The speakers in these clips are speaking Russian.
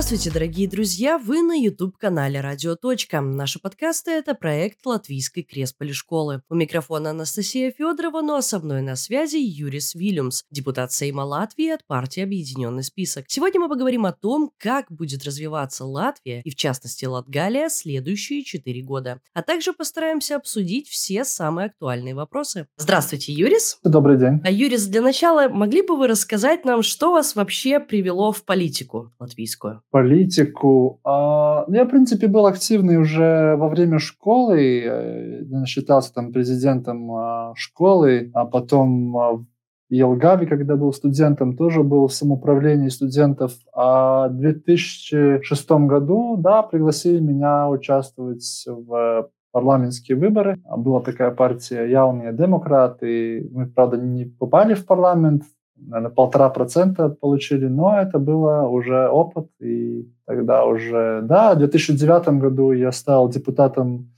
Здравствуйте, дорогие друзья! Вы на YouTube-канале «Радио. Точка». Наши подкасты – это проект Латвийской Кресполи школы. У микрофона Анастасия Федорова, но со мной на связи Юрис Вильямс, депутат Сейма Латвии от партии «Объединенный список». Сегодня мы поговорим о том, как будет развиваться Латвия и, в частности, Латгалия, следующие четыре года. А также постараемся обсудить все самые актуальные вопросы. Здравствуйте, Юрис! Добрый день! А, Юрис, для начала могли бы вы рассказать нам, что вас вообще привело в политику латвийскую? Политику. А, ну, я, в принципе, был активный уже во время школы. Э, я считался там президентом а, школы, а потом а, в Елгаве, когда был студентом, тоже был в самоуправлении студентов. А в 2006 году, да, пригласили меня участвовать в парламентские выборы. Была такая партия «Яуные демократы». Мы, правда, не попали в парламент, наверное, полтора процента получили, но это было уже опыт, и тогда уже, да, в 2009 году я стал депутатом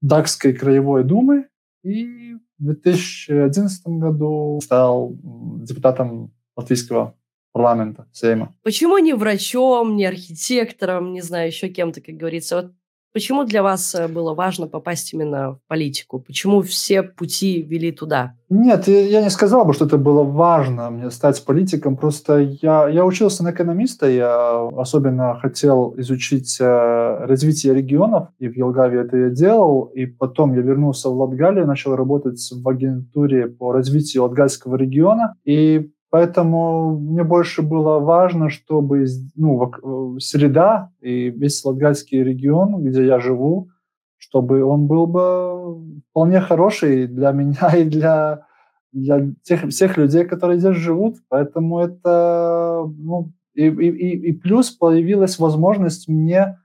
Дакской краевой думы, и в 2011 году стал депутатом Латвийского парламента, Сейма. Почему не врачом, не архитектором, не знаю, еще кем-то, как говорится? Вот Почему для вас э, было важно попасть именно в политику? Почему все пути вели туда? Нет, я не сказал бы, что это было важно мне стать политиком. Просто я, я учился на экономиста, я особенно хотел изучить э, развитие регионов, и в Елгаве это я делал. И потом я вернулся в Латгалию, начал работать в агентуре по развитию Латгальского региона. И Поэтому мне больше было важно, чтобы ну, среда и весь Латгальский регион, где я живу, чтобы он был бы вполне хороший для меня и для, для тех, всех людей, которые здесь живут. Поэтому это... Ну, и, и, и плюс появилась возможность мне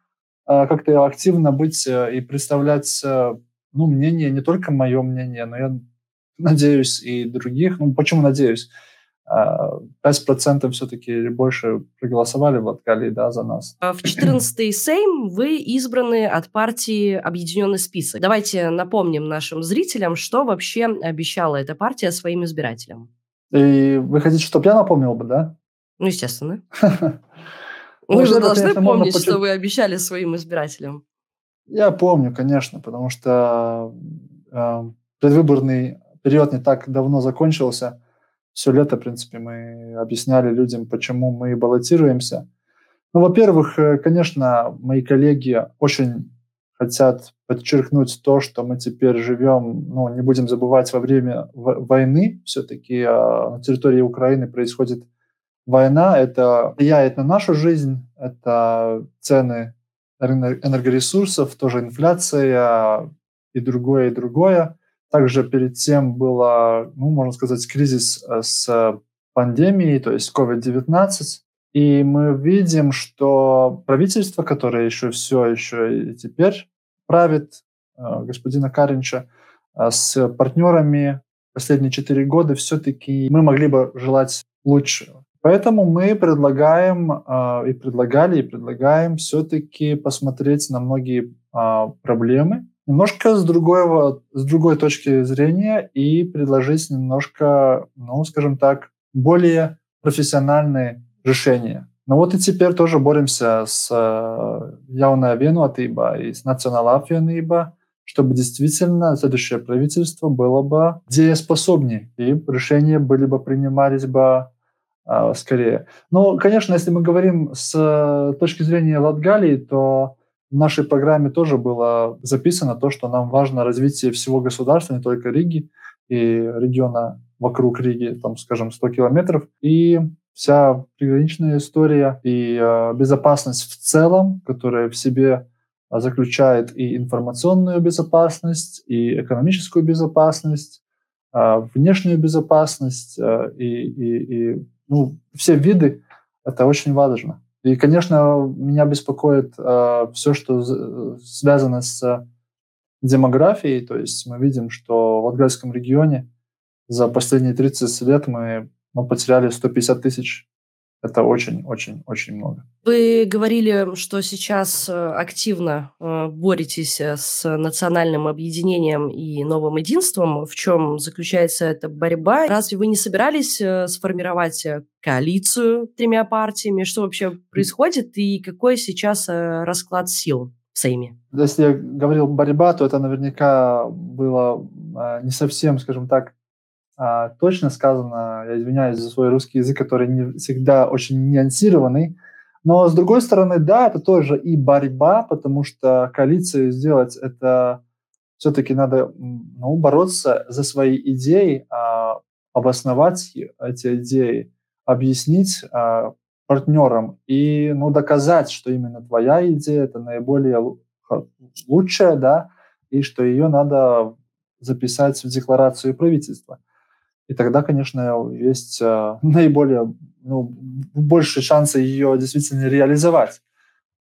э, как-то активно быть э, и представлять э, ну, мнение, не только мое мнение, но я надеюсь и других. Ну, почему надеюсь? 5% все-таки или больше проголосовали в Латгалии да, за нас. А в 14-й Сейм вы избраны от партии «Объединенный список». Давайте напомним нашим зрителям, что вообще обещала эта партия своим избирателям. И вы хотите, чтобы я напомнил бы, да? Ну, естественно. Вы же должны помнить, что вы обещали своим избирателям. Я помню, конечно, потому что э, предвыборный период не так давно закончился – все лето, в принципе, мы объясняли людям, почему мы баллотируемся. Ну, во-первых, э, конечно, мои коллеги очень хотят подчеркнуть то, что мы теперь живем, ну, не будем забывать, во время войны. Все-таки а, на территории Украины происходит война. Это влияет на нашу жизнь, это цены энергоресурсов, тоже инфляция и другое, и другое. Также перед тем было, ну, можно сказать, кризис э, с пандемией, то есть COVID-19. И мы видим, что правительство, которое еще все еще и теперь правит, э, господина Каринча, э, с партнерами последние четыре года все-таки мы могли бы желать лучшего. Поэтому мы предлагаем и предлагали, и предлагаем все-таки посмотреть на многие а, проблемы, немножко с, другого, с другой точки зрения и предложить немножко, ну, скажем так, более профессиональные решения. Но вот и теперь тоже боремся с Jaunā vienotība и с apvienība, чтобы действительно следующее правительство было бы дееспособнее, и решения были бы принимались бы а, скорее. Но, конечно, если мы говорим с точки зрения Латгалии, то в нашей программе тоже было записано то, что нам важно развитие всего государства, не только Риги и региона вокруг Риги, там, скажем, 100 километров. И вся приграничная история и э, безопасность в целом, которая в себе заключает и информационную безопасность, и экономическую безопасность, э, внешнюю безопасность э, и, и, и ну, все виды. Это очень важно. И, конечно, меня беспокоит э, все, что связано с демографией. То есть мы видим, что в Латгальском регионе за последние 30 лет мы ну, потеряли 150 тысяч Это очень-очень-очень много. Вы говорили, что сейчас э, активно э, боретесь э, с национальным объединением и новым единством. В чем заключается эта борьба? Разве вы не собирались сформировать коалицию тремя партиями? Что вообще происходит и какой сейчас расклад сил в Сейме? Если я говорил борьба, то это наверняка было не совсем, скажем так, а, точно сказано, я извиняюсь за свой русский язык, который не всегда очень нюансированный, но с другой стороны, да, это тоже и борьба, потому что коалицию сделать это все-таки надо ну, бороться за свои идеи, а, обосновать эти идеи, объяснить а, партнерам и ну, доказать, что именно твоя идея это наиболее лучшая, да, и что ее надо записать в декларацию правительства. И тогда, конечно, есть э, наиболее, ну, больше шансы ее действительно реализовать.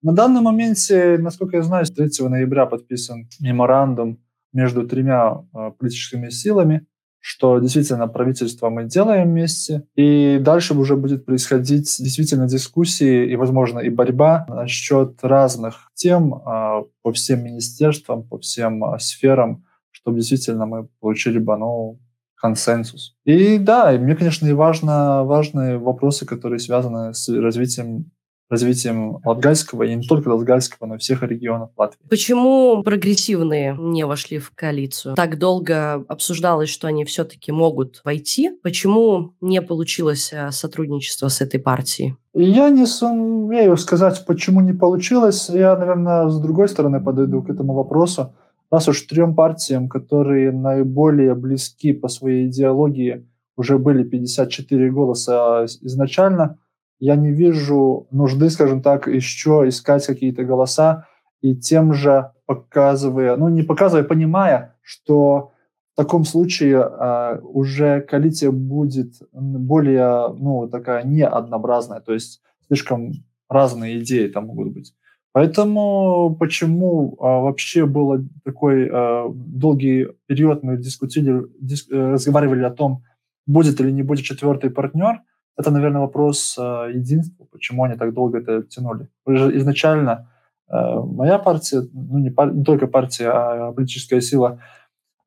На данном моменте, насколько я знаю, 3 ноября подписан меморандум между тремя э, политическими силами, что действительно правительство мы делаем вместе, и дальше уже будет происходить действительно дискуссии и, возможно, и борьба насчет разных тем э, по всем министерствам, по всем сферам, чтобы действительно мы получили бы ну, консенсус. И да, и мне, конечно, и важно, важные вопросы, которые связаны с развитием развитием Латгальского, и не только Латгальского, но и всех регионов Латвии. Почему прогрессивные не вошли в коалицию? Так долго обсуждалось, что они все-таки могут войти. Почему не получилось э, сотрудничество с этой партией? Я не сумею сказать, почему не получилось. Я, наверное, с другой стороны подойду к этому вопросу раз уж трем партиям, которые наиболее близки по своей идеологии, уже были 54 голоса изначально, я не вижу нужды, скажем так, еще искать какие-то голоса и тем же показывая, ну не показывая, понимая, что в таком случае э, уже коалиция будет более, ну, такая неоднообразная, то есть слишком разные идеи там могут быть. Поэтому почему а, вообще был такой а, долгий период, мы дискутили, диск, э, разговаривали о том, будет или не будет четвертый партнер, это, наверное, вопрос а, единства, почему они так долго это тянули. Изначально а, моя партия, ну не, пар, не только партия, а политическая сила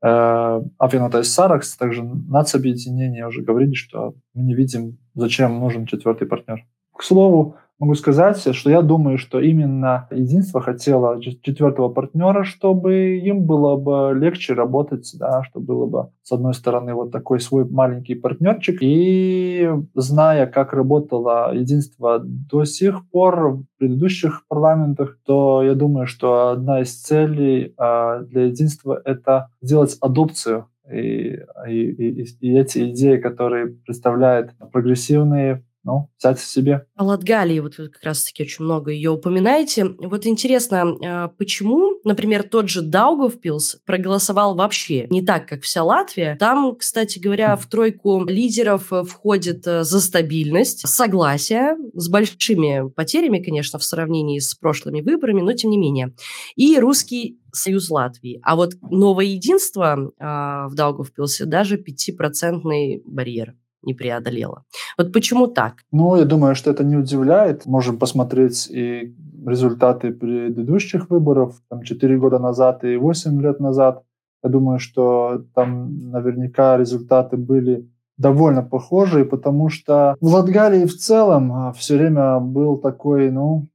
э, Апиноtais Саракс, также нацобъединение уже говорили, что мы не видим, зачем нужен четвертый партнер. К слову, могу сказать, что я думаю, что именно единство хотело четвертого партнера, чтобы им было бы легче работать, да, чтобы было бы, с одной стороны, вот такой свой маленький партнерчик. И зная, как работало единство до сих пор в предыдущих парламентах, то я думаю, что одна из целей э, для единства — это сделать адопцию и, и, и, и эти идеи, которые представляют прогрессивные ну, взять себе. О Латгалии, вот вы как раз-таки очень много ее упоминаете. Вот интересно, а, почему, например, тот же Даугавпилс проголосовал вообще не так, как вся Латвия? Там, кстати говоря, в тройку лидеров э, входит э, за стабильность, согласие, с большими потерями, конечно, в сравнении с прошлыми выборами, но тем не менее, и русский Союз Латвии. А вот новое единство э, в Даугавпилсе даже 5% барьер не преодолела. Вот почему так? Ну, я думаю, что это не удивляет. Можем посмотреть и результаты предыдущих выборов, там, 4 года назад и 8 лет назад. Я думаю, что там наверняка результаты были довольно похожие, потому что в Латгалии в целом а, все время был такой, ну,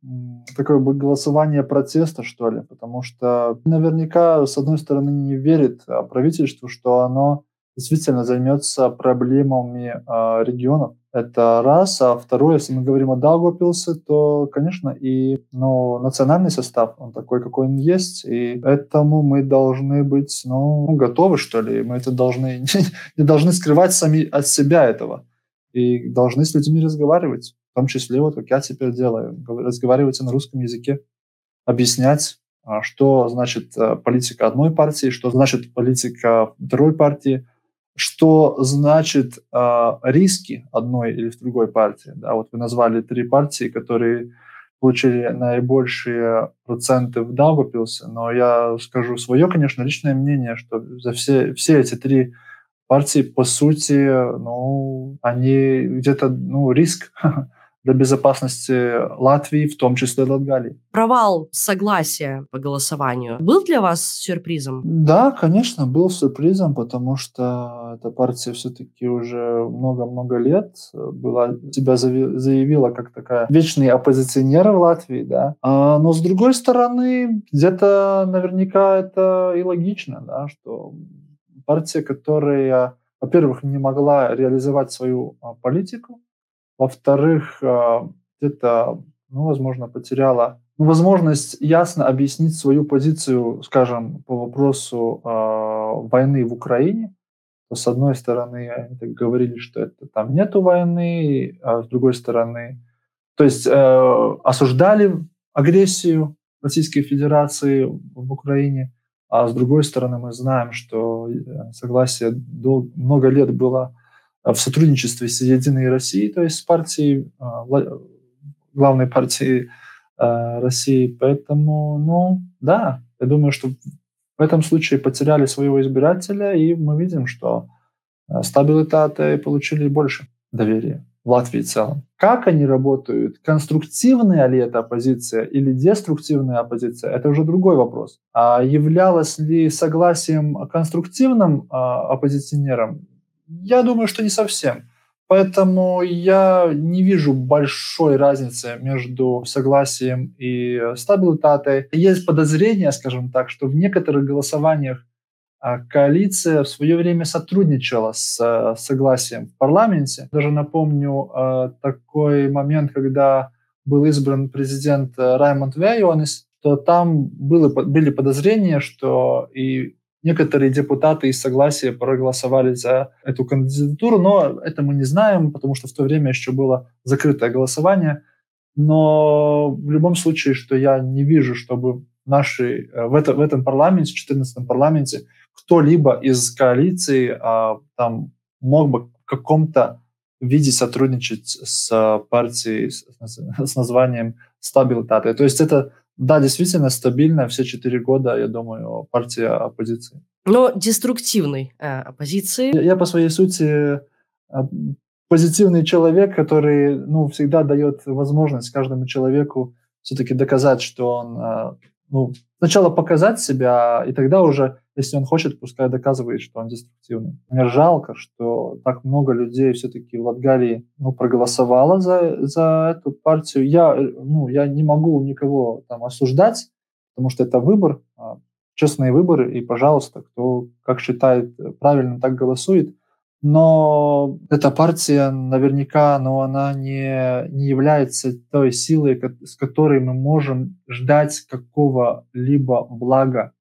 такое бы голосование протеста, что ли, потому что наверняка, с одной стороны, не верит а, правительству, что оно действительно займется проблемами э, регионов. Это раз. А второе, если мы говорим о Даугавпилсе, то, конечно, и ну, национальный состав, он такой, какой он есть, и этому мы должны быть ну, готовы, что ли. Мы это должны, не должны скрывать сами от себя этого. И должны с людьми разговаривать. В том числе, вот как я теперь делаю, разговаривать на русском языке, объяснять, а, что значит э, политика одной партии, что значит политика второй партии, что значит э, риски одной или другой партии. Да, вот вы назвали три партии, которые получили наибольшие проценты в Даугавпилсе, но я скажу свое, конечно, личное мнение, что за все, все эти три партии, по сути, ну, они где-то, ну, риск для безопасности Латвии, в том числе Латгалии. Провал согласия по голосованию был для вас сюрпризом? Да, конечно, был сюрпризом, потому что эта партия все-таки уже много-много лет была, себя заявила как такая вечный оппозиционер в Латвии, да. А, но с другой стороны, где-то наверняка это и логично, да, что партия, которая, во-первых, не могла реализовать свою а, политику, во-вторых, а, где-то, ну, возможно, потеряла ну, возможность ясно объяснить свою позицию, скажем, по вопросу э, войны в Украине. С одной стороны, они так говорили, что это там нету войны, а с другой стороны, то есть э, осуждали агрессию Российской Федерации в Украине, а с другой стороны мы знаем, что э, согласие дол- много лет было в сотрудничестве с Единой Россией, то есть с партией, э, главной партией э, России. Поэтому, ну, да, я думаю, что в этом случае потеряли своего избирателя, и мы видим, что стабилитаты получили больше доверия в Латвии в целом. Как они работают, конструктивная ли это оппозиция или деструктивная оппозиция, это уже другой вопрос. А являлось ли согласием конструктивным оппозиционером, я думаю, что не совсем. Поэтому я не вижу большой разницы между согласием и стабилитатой. Есть подозрение, скажем так, что в некоторых голосованиях а, коалиция в свое время сотрудничала с э, согласием в парламенте. Даже напомню э, такой момент, когда был избран президент Раймонд Вейонис, то там были подозрения, что и Некоторые депутаты из согласия проголосовали за эту кандидатуру, но это мы не знаем, потому что в то время еще было закрытое голосование. Но в любом случае, что я не вижу, чтобы наши, э, в, это, в этом парламенте, в 14 парламенте, кто-либо из коалиции а, там мог бы в каком-то виде сотрудничать с партией с, с названием «Стабилитаты». То есть это да, действительно стабильная все четыре года, я думаю, партия оппозиции. Но деструктивной э, оппозиции. Я, я по своей сути э, позитивный человек, который ну, всегда дает возможность каждому человеку все-таки доказать, что он э, ну, сначала показать себя, и тогда уже, если он хочет, пускай доказывает, что он деструктивный. Мне жалко, что так много людей все-таки в Латгалии ну, проголосовало за, за эту партию. Я, ну, я не могу никого там осуждать, потому что это выбор, а, честные выборы, и, пожалуйста, кто как считает правильно, так голосует. Но эта партия наверняка, но она не, не является той силой, с которой мы можем ждать какого-либо блага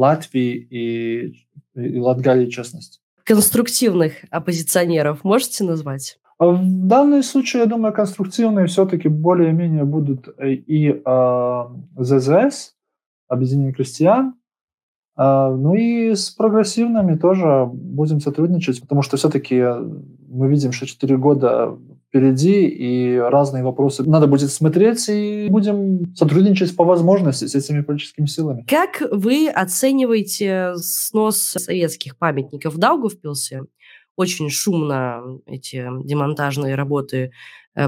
Латвии и, и Латгалии в частности. Конструктивных оппозиционеров можете назвать? А в данном случае, я думаю, конструктивные все-таки более-менее будут и э, ЗЗС, Объединение крестьян, а, ну и с прогрессивными тоже будем сотрудничать, потому что все-таки мы видим, что 4 года впереди, и разные вопросы надо будет смотреть, и будем сотрудничать по возможности с этими политическими силами. Как вы оцениваете снос советских памятников в Даугавпилсе? Очень шумно эти демонтажные работы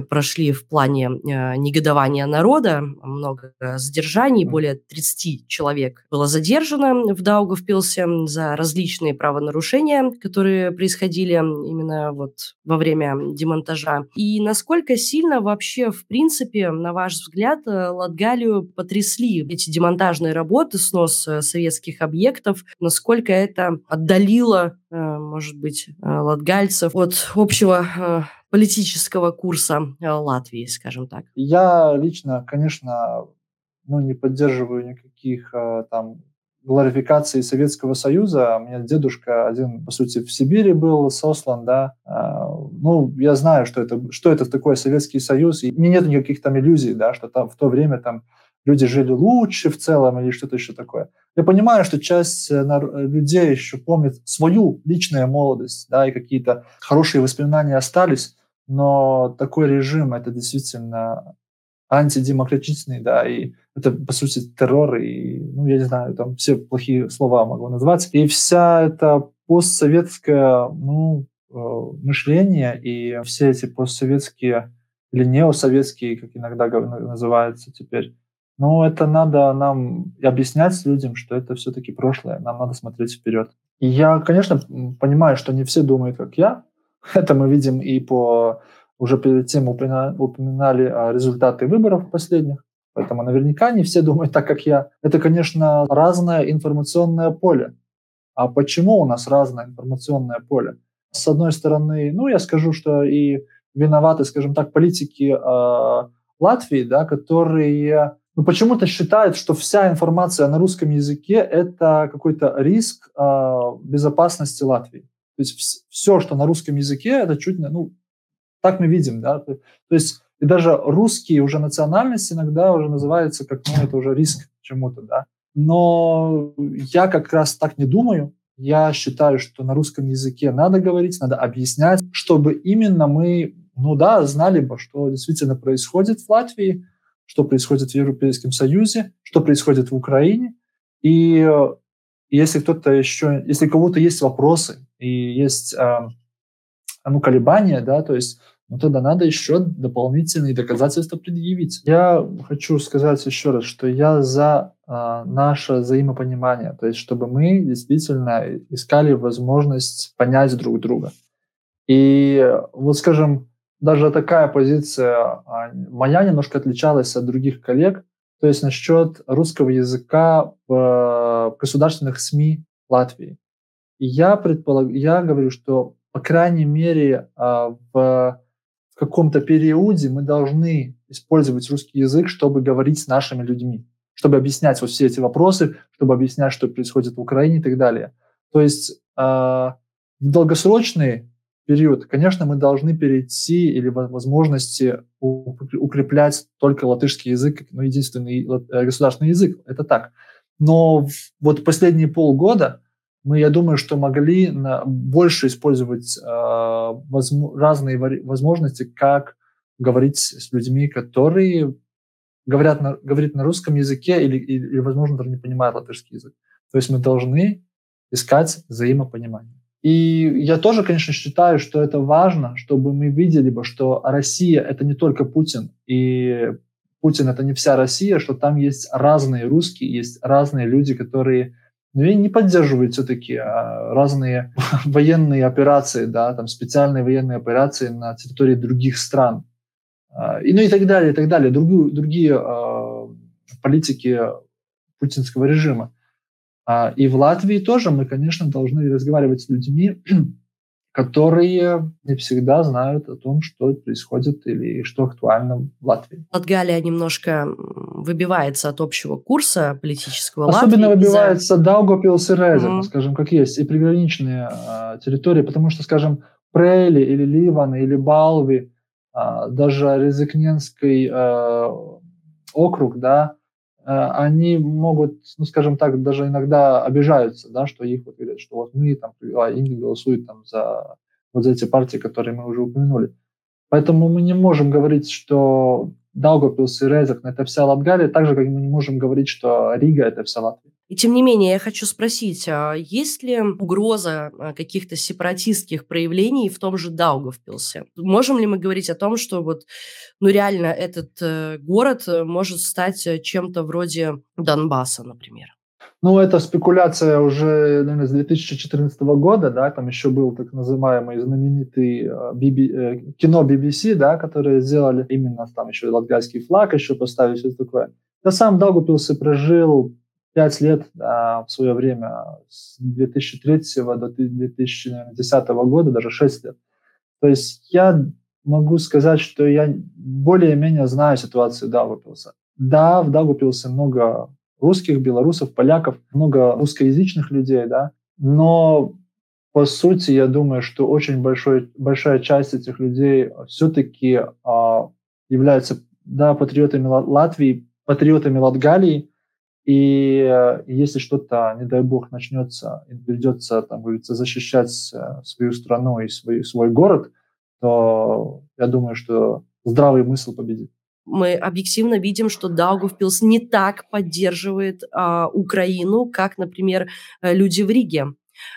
прошли в плане э, негодования народа, много задержаний, более 30 человек было задержано в Даугавпилсе за различные правонарушения, которые происходили именно вот во время демонтажа. И насколько сильно вообще, в принципе, на ваш взгляд, э, Латгалию потрясли эти демонтажные работы, снос советских объектов, насколько это отдалило, может быть, латгальцев от общего политического курса э, Латвии, скажем так? Я лично, конечно, ну, не поддерживаю никаких э, там глорификации Советского Союза. У меня дедушка один, по сути, в Сибири был сослан, да. А, ну, я знаю, что это, что это такое Советский Союз, и мне нет никаких там иллюзий, да, что там в то время там люди жили лучше в целом или что-то еще такое. Я понимаю, что часть э, людей еще помнит свою личную молодость, да, и какие-то хорошие воспоминания остались, но такой режим это действительно антидемократичный, да, и это, по сути, террор, и, ну, я не знаю, там все плохие слова могу назвать. И вся эта постсоветское, ну, э, мышление и все эти постсоветские или неосоветские, как иногда называются теперь. Но это надо нам объяснять людям, что это все-таки прошлое, нам надо смотреть вперед. И я, конечно, понимаю, что не все думают, как я. Это мы видим и по... Уже перед тем упоминали, результаты выборов последних. Поэтому наверняка не все думают так, как я. Это, конечно, разное информационное поле. А почему у нас разное информационное поле? С одной стороны, ну, я скажу, что и виноваты, скажем так, политики э, Латвии, да, которые ну, почему-то считают, что вся информация на русском языке – это какой-то риск э, безопасности Латвии. То есть все, что на русском языке, это чуть ну, так мы видим, да. То есть и даже русские уже национальности иногда уже называются как, ну, это уже риск чему-то, да. Но я как раз так не думаю. Я считаю, что на русском языке надо говорить, надо объяснять, чтобы именно мы, ну да, знали бы, что действительно происходит в Латвии, что происходит в Европейском Союзе, что происходит в Украине. И если кто-то еще, если у кого-то есть вопросы и есть э, ну, колебания, да, то есть ну, тогда надо еще дополнительные доказательства предъявить. Я хочу сказать еще раз, что я за э, наше взаимопонимание, то есть чтобы мы действительно искали возможность понять друг друга. И вот, скажем, даже такая позиция а, моя немножко отличалась от других коллег, то есть насчет русского языка в государственных СМИ Латвии. И я, предполаг... я говорю, что, по крайней мере, а, в, каком-то периоде мы должны использовать русский язык, чтобы говорить с нашими людьми, чтобы объяснять вот все эти вопросы, чтобы объяснять, что происходит в Украине и так далее. То есть э, в долгосрочные период, конечно, мы должны перейти или возможности укреплять только латышский язык, ну, единственный э, государственный язык. Это так. Но вот последние полгода мы, я думаю, что могли на, больше использовать э, возможно, разные возможности, как говорить с людьми, которые говорят на, говорят на русском языке или, или, или, возможно, даже не понимают латышский язык. То есть мы должны искать взаимопонимание. И я тоже, конечно, считаю, что это важно, чтобы мы видели бы, что Россия — это не только Путин, и Путин — это не вся Россия, что там есть разные русские, есть разные люди, которые ну, и не поддерживают все-таки а, разные военные операции, да, там специальные военные операции на территории других стран. А, и, ну и так далее, и так далее. Другие, другие э, политики путинского режима. А, и в Латвии тоже мы, конечно, должны разговаривать с людьми, которые не всегда знают о том, что происходит или что актуально в Латвии. Латгалия немножко выбивается от общего курса политического Особенно Латвии. выбивается за... Даугавпилс и Резер, mm-hmm. скажем, как есть, и приграничные а, территории, потому что, скажем, Прейли или Ливан или Балви, а, даже Резекненский а, округ, да, Э, они могут, ну, скажем так, даже иногда обижаются, да, что их вот говорят, что вот мы там, а они голосуют там за вот за эти партии, которые мы уже упомянули. Поэтому мы не можем говорить, что Даугавпилс и Резек – это вся Латгалия, так же, как мы не можем говорить, что Рига – это вся Латвия. И тем не менее, я хочу спросить, а есть ли угроза а, каких-то сепаратистских проявлений в том же Даугавпилсе? Можем ли мы говорить о том, что вот, ну реально этот э, город э, может стать э, чем-то вроде Донбасса, например? Ну, это спекуляция уже, наверное, с 2014 года, да, там еще был так называемый знаменитый BB, кино BBC, да, которые сделали именно там еще латгальский флаг, еще поставили все такое. Я сам Даугавпилс и прожил пять лет а, в свое время, с 2003 до 2010 года, даже шесть лет. То есть я могу сказать, что я более-менее знаю ситуацию Даугавпилса. Да, в Даугавпилсе много русских, белорусов, поляков, много русскоязычных людей, да, но по сути, я думаю, что очень большой, большая часть этих людей все-таки а, являются да, патриотами Латвии, патриотами Латгалии, и э, если что-то, не дай бог, начнется, и придется, там, говорится, защищать э, свою страну и свой, свой город, то я думаю, что здравый мысль победит. Мы объективно видим, что Даугавпилс не так поддерживает а, Украину, как, например, э, люди в Риге.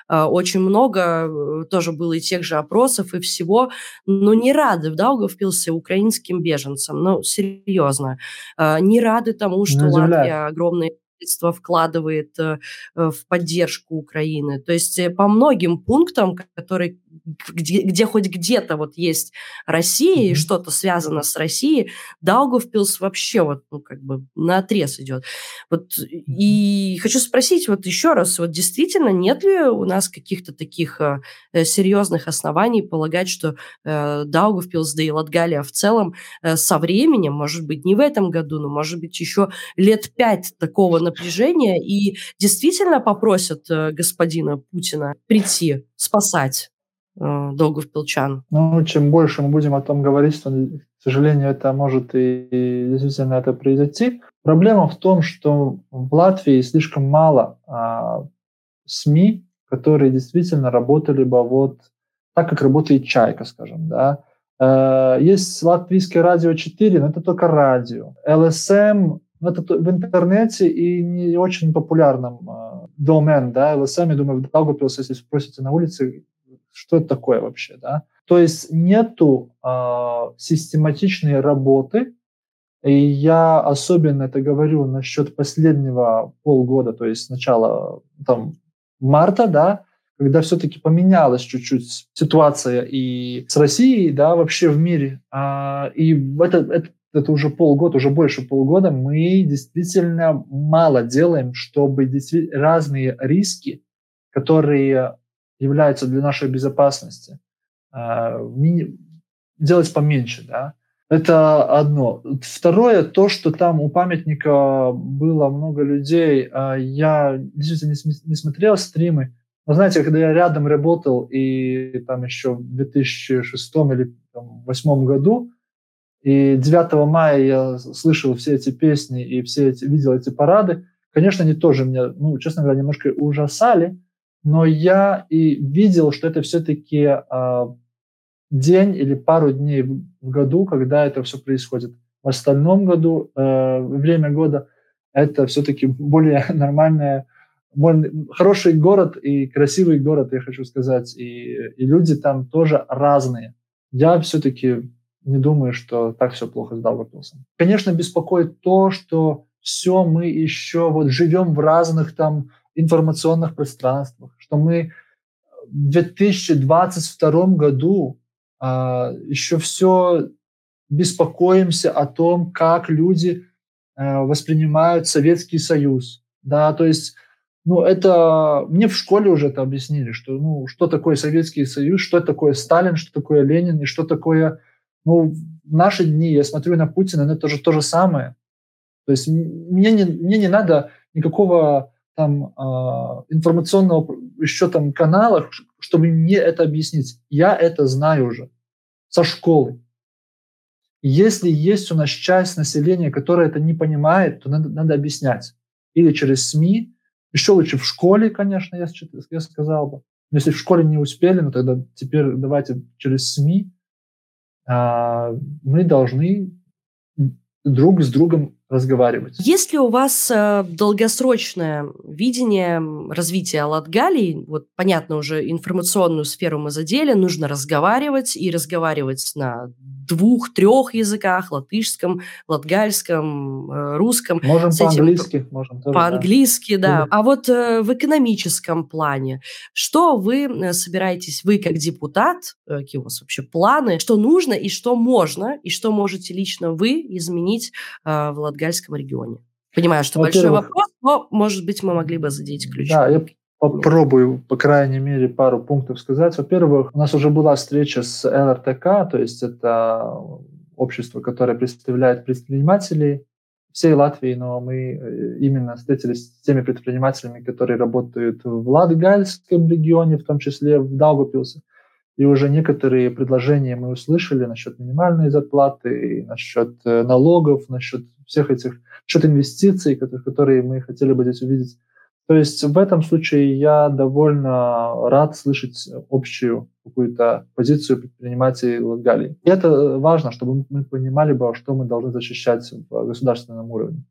Очень много тоже было и тех же опросов и всего, но не рады в Даугавпилсе украинским беженцам, ну, серьезно, не рады тому, что Латвия огромные средства вкладывает э, э, в поддержку Украины. То есть э, по многим пунктам, которые где, где хоть где-то вот есть Россия mm-hmm. и что-то связано с Россией, Даугавпилс вообще вот ну как бы на отрез идет. Вот и хочу спросить вот еще раз, вот действительно нет ли у нас каких-то таких э, серьезных оснований полагать, что э, Даугавпилс, да и Латгалия в целом э, со временем, может быть не в этом году, но может быть еще лет пять такого напряжения и действительно попросят э, господина Путина прийти спасать э, долгов пилчан. Ну, чем больше мы будем о том говорить, то, к сожалению, это может и, и действительно это произойти. Проблема в том, что в Латвии слишком мало а, СМИ, которые действительно работали бы вот так, как работает Чайка, скажем, да. Э, есть латвийское радио 4, но это только радио. ЛСМ ну, это в интернете и не очень популярном э, домен, да, вы сами, думаю, в Даугавпилсе, если спросите на улице, что это такое вообще, да. То есть нету э, систематичной работы, и я особенно это говорю насчет последнего полгода, то есть начала там марта, да, когда все-таки поменялась чуть-чуть ситуация и с Россией, да, вообще в мире. А, и это, это это уже полгода, уже больше полгода, мы действительно мало делаем, чтобы разные риски, которые являются для нашей безопасности, а, делать поменьше. Да? Это одно. Второе, то, что там у памятника было много людей. А, я действительно не смотрел стримы, но знаете, когда я рядом работал, и там еще в 2006 или 2008 году, и 9 мая я слышал все эти песни и все эти, видел эти парады. Конечно, они тоже меня, ну, честно говоря, немножко ужасали, но я и видел, что это все-таки э, день или пару дней в, году, когда это все происходит. В остальном году, э, время года, это все-таки более нормальное, более, хороший город и красивый город, я хочу сказать, и, и люди там тоже разные. Я все-таки не думаю, что так все плохо с Даугавпилсом. Конечно, беспокоит то, что все мы еще вот живем в разных там информационных пространствах, что мы в 2022 году а, еще все беспокоимся о том, как люди а, воспринимают Советский Союз. Да, то есть ну, это мне в школе уже это объяснили, что ну, что такое Советский Союз, что такое Сталин, что такое Ленин и что такое ну, в наши дни я смотрю на Путина, это же то же самое. То есть мне не, мне не надо никакого там э, информационного еще там канала, чтобы мне это объяснить. Я это знаю уже со школы. Если есть у нас часть населения, которая это не понимает, то надо, надо объяснять. Или через СМИ, еще лучше в школе, конечно, я, я сказал бы. Но если в школе не успели, ну тогда теперь давайте через СМИ а, мы должны друг с другом разговаривать. Есть ли у вас э, долгосрочное видение развития Латгалии? Вот, понятно, уже информационную сферу мы задели, нужно разговаривать и разговаривать на двух-трех языках, латышском, латгальском, э, русском. Можем по-английски. Можем по-английски, да. да. А вот э, в экономическом плане, что вы собираетесь, вы как депутат, э, какие у вас вообще планы, что нужно и что можно, и что можете лично вы изменить э, в Латгальском регионе? Понимаю, что большой вопрос, но, может быть, мы могли бы задеть ключ. Да, я попробую, по крайней мере, пару пунктов сказать. Во-первых, у нас уже была встреча с ЛРТК, то есть это общество, которое представляет предпринимателей всей Латвии, но мы э, именно встретились с теми предпринимателями, которые работают в Латгальском регионе, в том числе в Даугавпилсе. И уже некоторые предложения мы услышали насчет минимальной зарплаты, насчет э, налогов, насчет всех этих, насчет инвестиций, которые мы хотели бы здесь увидеть. То есть в этом случае я довольно рад слышать общую какую-то позицию предпринимателей Латгалии. И это важно, чтобы мы понимали, что мы должны защищать в государственном уровне.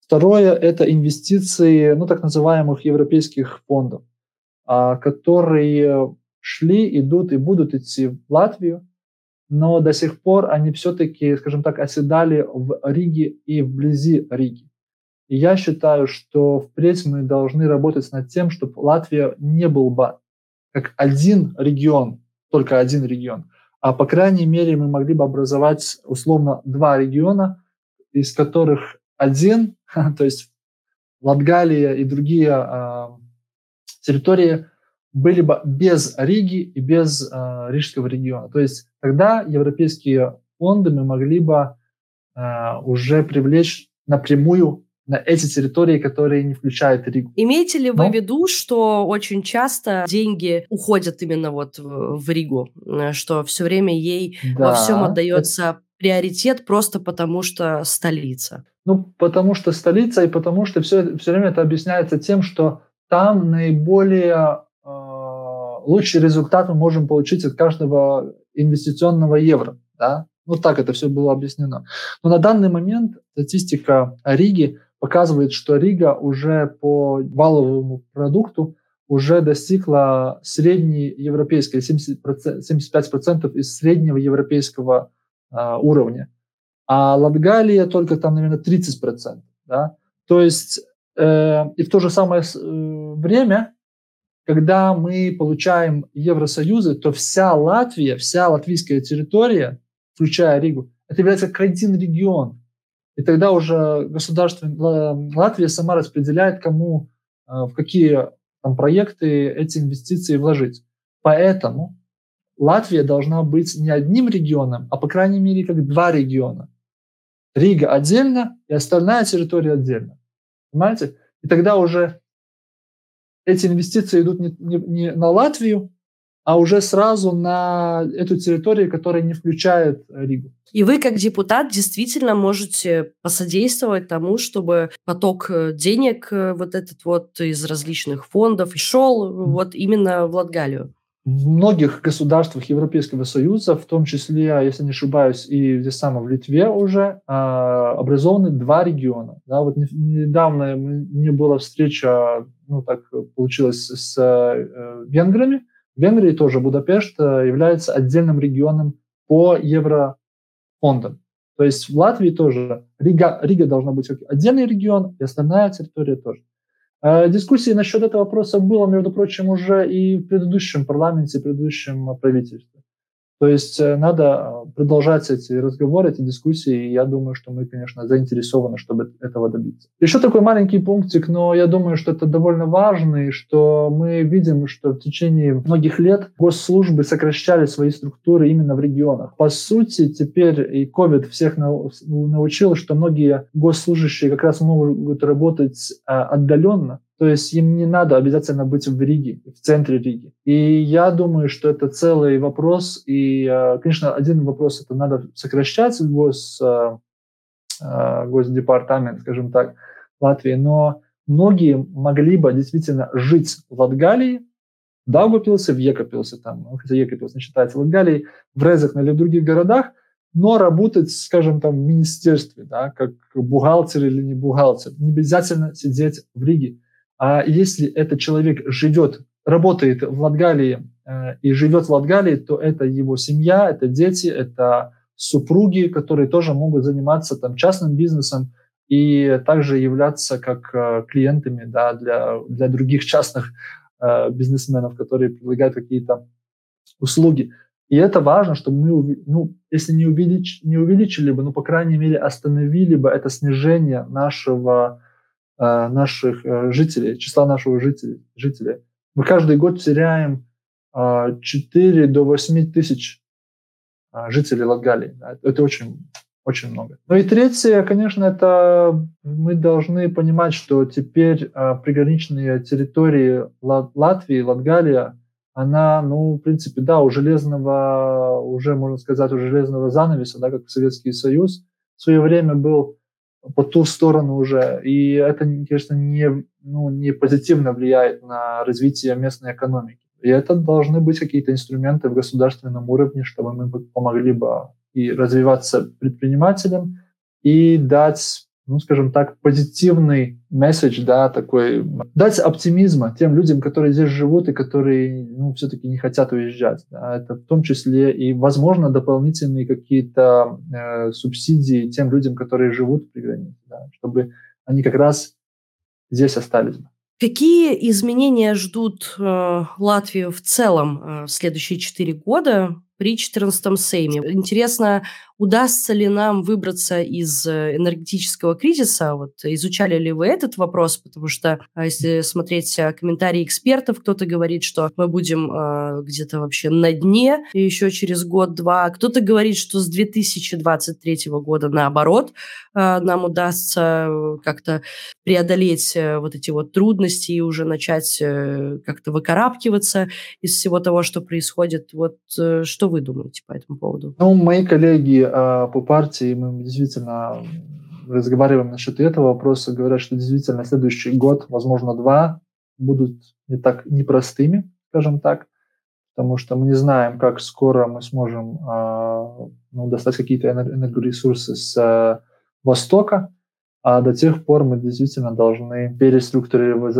Второе – это инвестиции, ну, так называемых европейских фондов. а, которые шли, идут и будут идти в Латвию, но до сих пор они все-таки, скажем так, оседали в Риге и вблизи Риги. И я считаю, что впредь мы должны работать над тем, чтобы Латвия не был бы как один регион, только один регион, а по крайней мере мы могли бы образовать условно два региона, из которых один, то есть Латгалия и другие э, территории были бы без Риги и без э, Рижского региона. То есть тогда европейские фонды мы могли бы э, уже привлечь напрямую на эти территории, которые не включают Ригу. Имеете ли Но... вы в виду, что очень часто деньги уходят именно вот в, в Ригу, э, что все время ей да, во всем отдается это... приоритет просто потому, что столица? Ну, потому что столица и потому что все, все время это объясняется тем, что там наиболее лучший результат мы можем получить от каждого инвестиционного евро. Да? Ну, так это все было объяснено. Но на данный момент статистика Риги показывает, что Рига уже по валовому продукту уже достигла средней европейской, 70%, 75% из среднего европейского э, уровня. А Латгалия только там, наверное, 30%. Да? То есть э, и в то же самое э, время, когда мы получаем Евросоюзы, то вся Латвия, вся латвийская территория, включая Ригу, это является как один регион. И тогда уже государство Латвия сама распределяет, кому э, в какие там, проекты эти инвестиции вложить. Поэтому Латвия должна быть не одним регионом, а по крайней мере как два региона. Рига отдельно и остальная территория отдельно. Понимаете? И тогда уже эти инвестиции идут не, не, не на Латвию, а уже сразу на эту территорию, которая не включает Ригу. И вы, как депутат, действительно можете посодействовать тому, чтобы поток э, денег э, вот этот вот из различных фондов шел вот именно в Латгалию. В многих государствах Европейского Союза, в том числе, если не ошибаюсь, и здесь самом в Литве уже а, образованы два региона. Да, вот недавно мне была встреча, ну так получилось, с э, венграми. В Венгрии тоже Будапешт является отдельным регионом по евро фондом. То есть в Латвии тоже Рига, Рига должна быть отдельный регион, и остальная территория тоже. Э, дискуссии насчет этого вопроса было, между прочим, уже и в предыдущем парламенте, в предыдущем правительстве. То есть э, надо продолжать эти разговоры, эти дискуссии, и я думаю, что мы, конечно, заинтересованы, чтобы этого добиться. Еще такой маленький пунктик, но я думаю, что это довольно важный, что мы видим, что в течение многих лет госслужбы сокращали свои структуры именно в регионах. По сути, теперь и COVID всех научил, что многие госслужащие как раз могут работать а, отдаленно, то есть им не надо обязательно быть в Риге, в центре Риги. И я думаю, что это целый вопрос. И, э, конечно, один вопрос это надо сокращать гос, э, э, госдепартамент, скажем так, Латвии. Но многие могли бы действительно жить в Латгалии, в Даугапилсе, в Екапилсе, там, ну, хотя Екапилс не считается Латгалией, в Резахне или в других городах, но работать, скажем, там, в министерстве, да, как бухгалтер или не бухгалтер. Не обязательно сидеть в Риге. А если этот человек живет, работает в Латгалии э, и живет в Латгалии, то это его семья, это дети, это супруги, которые тоже могут заниматься там частным бизнесом и также являться как э, клиентами да, для, для других частных э, бизнесменов, которые предлагают какие-то услуги. И это важно, чтобы мы, ну, если не, увелич, не увеличили бы, ну, по крайней мере, остановили бы это снижение нашего наших э, жителей, числа нашего жителей, жителей. Мы каждый год теряем 4 до 8 тысяч жителей Латгалии. Это очень, очень много. Ну и третье, конечно, это мы должны понимать, что теперь приграничные территории Латвии, Латгалия, она, ну, в принципе, да, у железного, уже, можно сказать, у железного занавеса, да, как Советский Союз, в свое время был по ту сторону уже. И это, конечно, не, ну, не позитивно влияет на развитие местной экономики. И это должны быть какие-то инструменты в государственном уровне, чтобы мы помогли бы и развиваться предпринимателям, и дать ну, скажем так, позитивный месседж, да, такой, дать оптимизма тем людям, которые здесь живут и которые, ну, все-таки не хотят уезжать. Да. Это в том числе и, возможно, дополнительные какие-то э, субсидии тем людям, которые живут при границе, да, чтобы они как раз здесь остались. Какие изменения ждут э, Латвию в целом э, в следующие четыре года при 14-м Сейме? Интересно, удастся ли нам выбраться из э, энергетического кризиса? Вот изучали ли вы этот вопрос? Потому что а, если смотреть э, комментарии экспертов, кто-то говорит, что мы будем э, где-то вообще на дне еще через год-два. Кто-то говорит, что с 2023 года наоборот э, нам удастся э, как-то преодолеть вот эти вот трудности и уже начать э, как-то выкарабкиваться из всего того, что происходит. Вот э, что вы думаете по этому поводу? Ну, мои коллеги э, по партии, мы действительно разговариваем насчет этого вопроса, говорят, что действительно следующий год, возможно, два, будут не так непростыми, скажем так, потому что мы не знаем, как скоро мы сможем э, ну, достать какие-то энергоресурсы с э, Востока, а до тех пор мы действительно должны переструктурировать,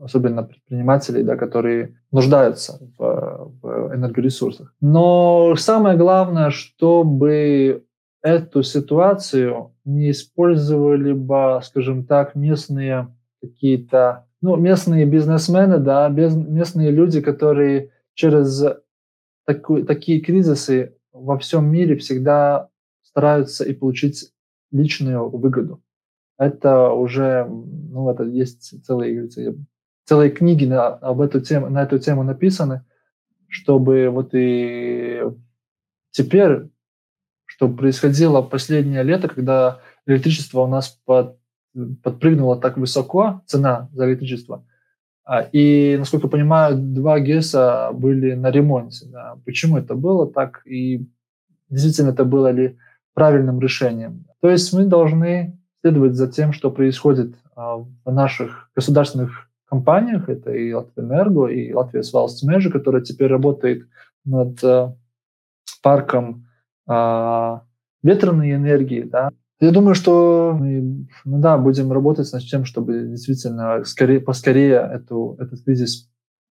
особенно предпринимателей, да, которые нуждаются в, в энергоресурсах. Но самое главное, чтобы эту ситуацию не использовали бы, скажем так, местные какие-то, ну, местные бизнесмены, да, без, местные люди, которые через такой, такие кризисы во всем мире всегда стараются и получить личную выгоду. Это уже, ну, это есть целые, целые книги на, об эту тему, на эту тему написаны, чтобы вот и теперь, что происходило последнее лето, когда электричество у нас под, подпрыгнуло так высоко, цена за электричество, а, и, насколько я понимаю, два ГЭСа были на ремонте. Почему это было так? И действительно это было ли правильным решением? То есть мы должны следовать за тем, что происходит а, в наших государственных компаниях, это и Латвэнерго, и Латвия Свалстмежа, которая теперь работает над а, парком а, ветреной энергии. Да. Я думаю, что мы ну да, будем работать над тем, чтобы действительно скорее, поскорее эту, этот кризис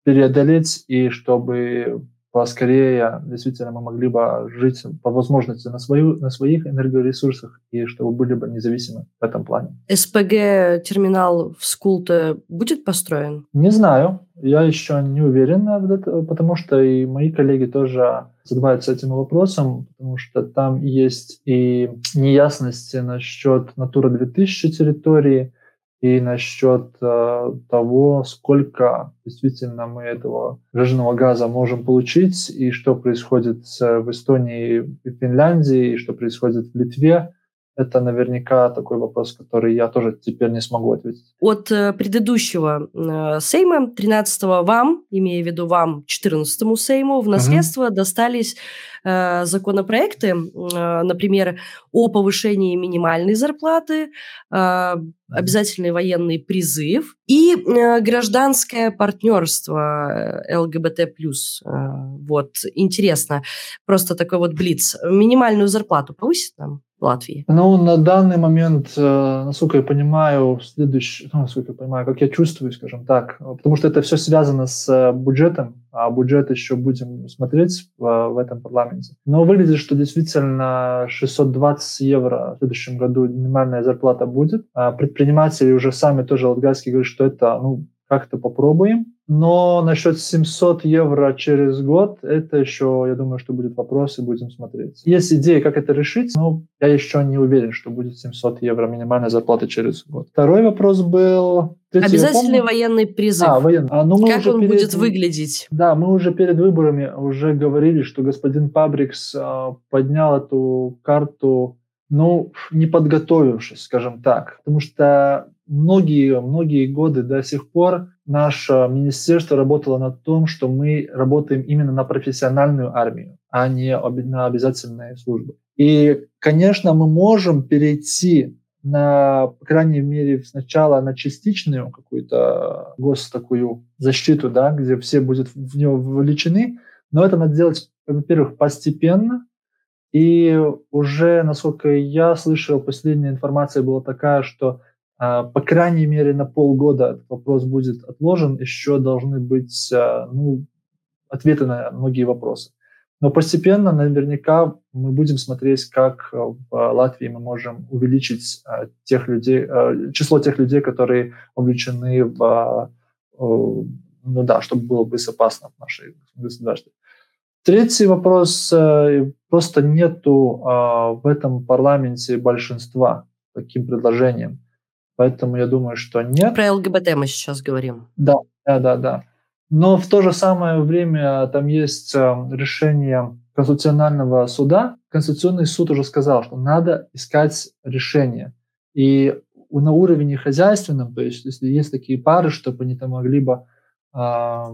преодолеть и чтобы поскорее действительно мы могли бы жить по возможности на, свою, на своих энергоресурсах и чтобы были бы независимы в этом плане. СПГ-терминал в Скулте будет построен? Не знаю. Я еще не уверен, потому что и мои коллеги тоже задаваются этим вопросом, потому что там есть и неясности насчет Натура 2000 территории, и насчет э, того, сколько действительно мы этого жирного газа можем получить, и что происходит в Эстонии и Финляндии, и что происходит в Литве. Это наверняка такой вопрос, который я тоже теперь не смогу ответить. От э, предыдущего э, Сейма, 13-го вам, имея в виду вам, 14-му Сейму, в наследство угу. достались э, законопроекты, э, например, о повышении минимальной зарплаты, э, обязательный военный призыв и э, гражданское партнерство э, ЛГБТ+. Э, вот, интересно, просто такой вот блиц. Минимальную зарплату повысит нам? Латвии? Ну, на данный момент, э, насколько я понимаю, следующий, ну, насколько я понимаю, как я чувствую, скажем так, потому что это все связано с э, бюджетом, а бюджет еще будем смотреть в, в этом парламенте. Но выглядит, что действительно 620 евро в следующем году минимальная зарплата будет. А предприниматели уже сами тоже латгальские говорят, что это, ну, как-то попробуем. Но насчет 700 евро через год, это еще, я думаю, что будет вопрос, и будем смотреть. Есть идея, как это решить, но я еще не уверен, что будет 700 евро минимальная зарплата через год. Второй вопрос был... Обязательный военный призыв. А, военный. А, ну как он перед... будет выглядеть? Да, мы уже перед выборами уже говорили, что господин Пабрикс э, поднял эту карту ну, не подготовившись, скажем так. Потому что многие, многие годы до сих пор наше министерство работало над том, что мы работаем именно на профессиональную армию, а не на обязательные службы. И, конечно, мы можем перейти на, по крайней мере, сначала на частичную какую-то гос такую защиту, да, где все будут в нее вовлечены, но это надо делать, во-первых, постепенно, И уже, насколько я слышал, последняя информация была такая, что по крайней мере на полгода этот вопрос будет отложен, еще должны быть а, ну, ответы на многие вопросы. Но постепенно, наверняка, мы будем смотреть, как в Латвии мы можем увеличить а, тех людей, число тех людей, которые вовлечены в, ну да, чтобы было безопасно в нашей государстве. Третий вопрос. Э, просто нету в этом парламенте большинства таким предложением. Поэтому я думаю, что нет. Про ЛГБТ мы сейчас говорим. Да, да, да, да. Но в то же самое время там есть эм, решение Конституционального суда. Конституционный суд уже сказал, что надо искать решение. И на уровне хозяйственном, то есть если есть такие пары, чтобы они там могли бы э,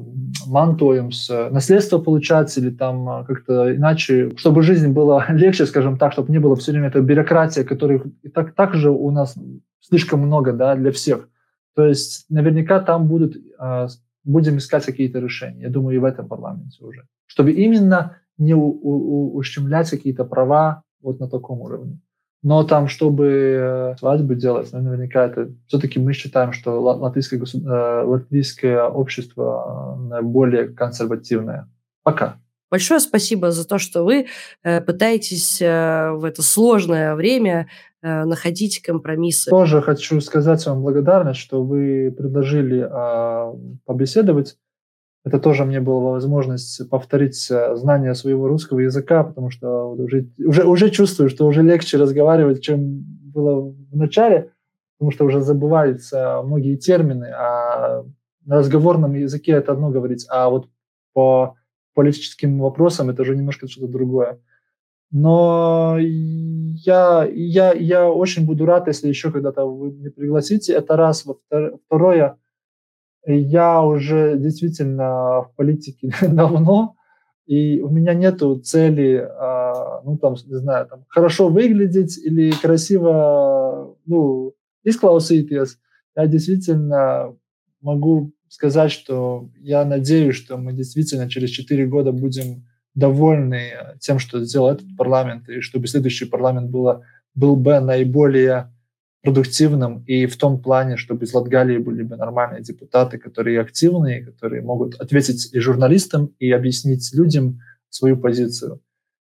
мантуем с наследство получать или там а, как-то иначе, чтобы жизнь была легче, скажем так, чтобы не было все время этой бюрократии, которая и так, так же у нас слишком много да, для всех. То есть наверняка там будут, э, будем искать какие-то решения. Я думаю, и в этом парламенте уже. Чтобы именно не у, у, ущемлять какие-то права вот на таком уровне. Но там, чтобы э, свадьбы делать, ну, наверняка это все-таки мы считаем, что латвийское, государ... Э, латвийское общество более консервативное. Пока. Большое спасибо за то, что вы пытаетесь в это сложное время Э, находить компромиссы. Тоже хочу сказать вам благодарность, что вы предложили э, побеседовать. Это тоже мне была возможность повторить э, знание своего русского языка, потому что уже, уже, уже чувствую, что уже легче разговаривать, чем было в начале, потому что уже забываются многие термины, а на разговорном языке это одно говорить, а вот по политическим вопросам это уже немножко что-то другое. Но я, я, я очень буду рад, если еще когда-то вы меня пригласите. Это раз. Второе, я уже действительно в политике давно, и у меня нету цели, а, ну там, не знаю, там, хорошо выглядеть или красиво, ну, изклаusīties. Я действительно могу сказать, что я надеюсь, что мы действительно через 4 года будем довольны тем, что сделал этот парламент, и чтобы следующий парламент было, был бы наиболее продуктивным и в том плане, чтобы из Латгалии были бы нормальные депутаты, которые активные, которые могут ответить и журналистам, и объяснить людям свою позицию.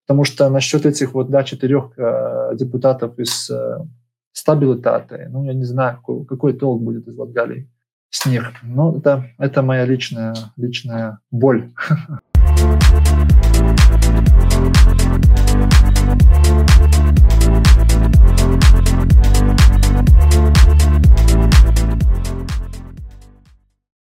Потому что насчет этих вот, да, четырех э, депутатов из э, стабилитаты, ну, я не знаю, какой, какой толк будет из Латгалии с них. Но это, это моя личная, личная боль.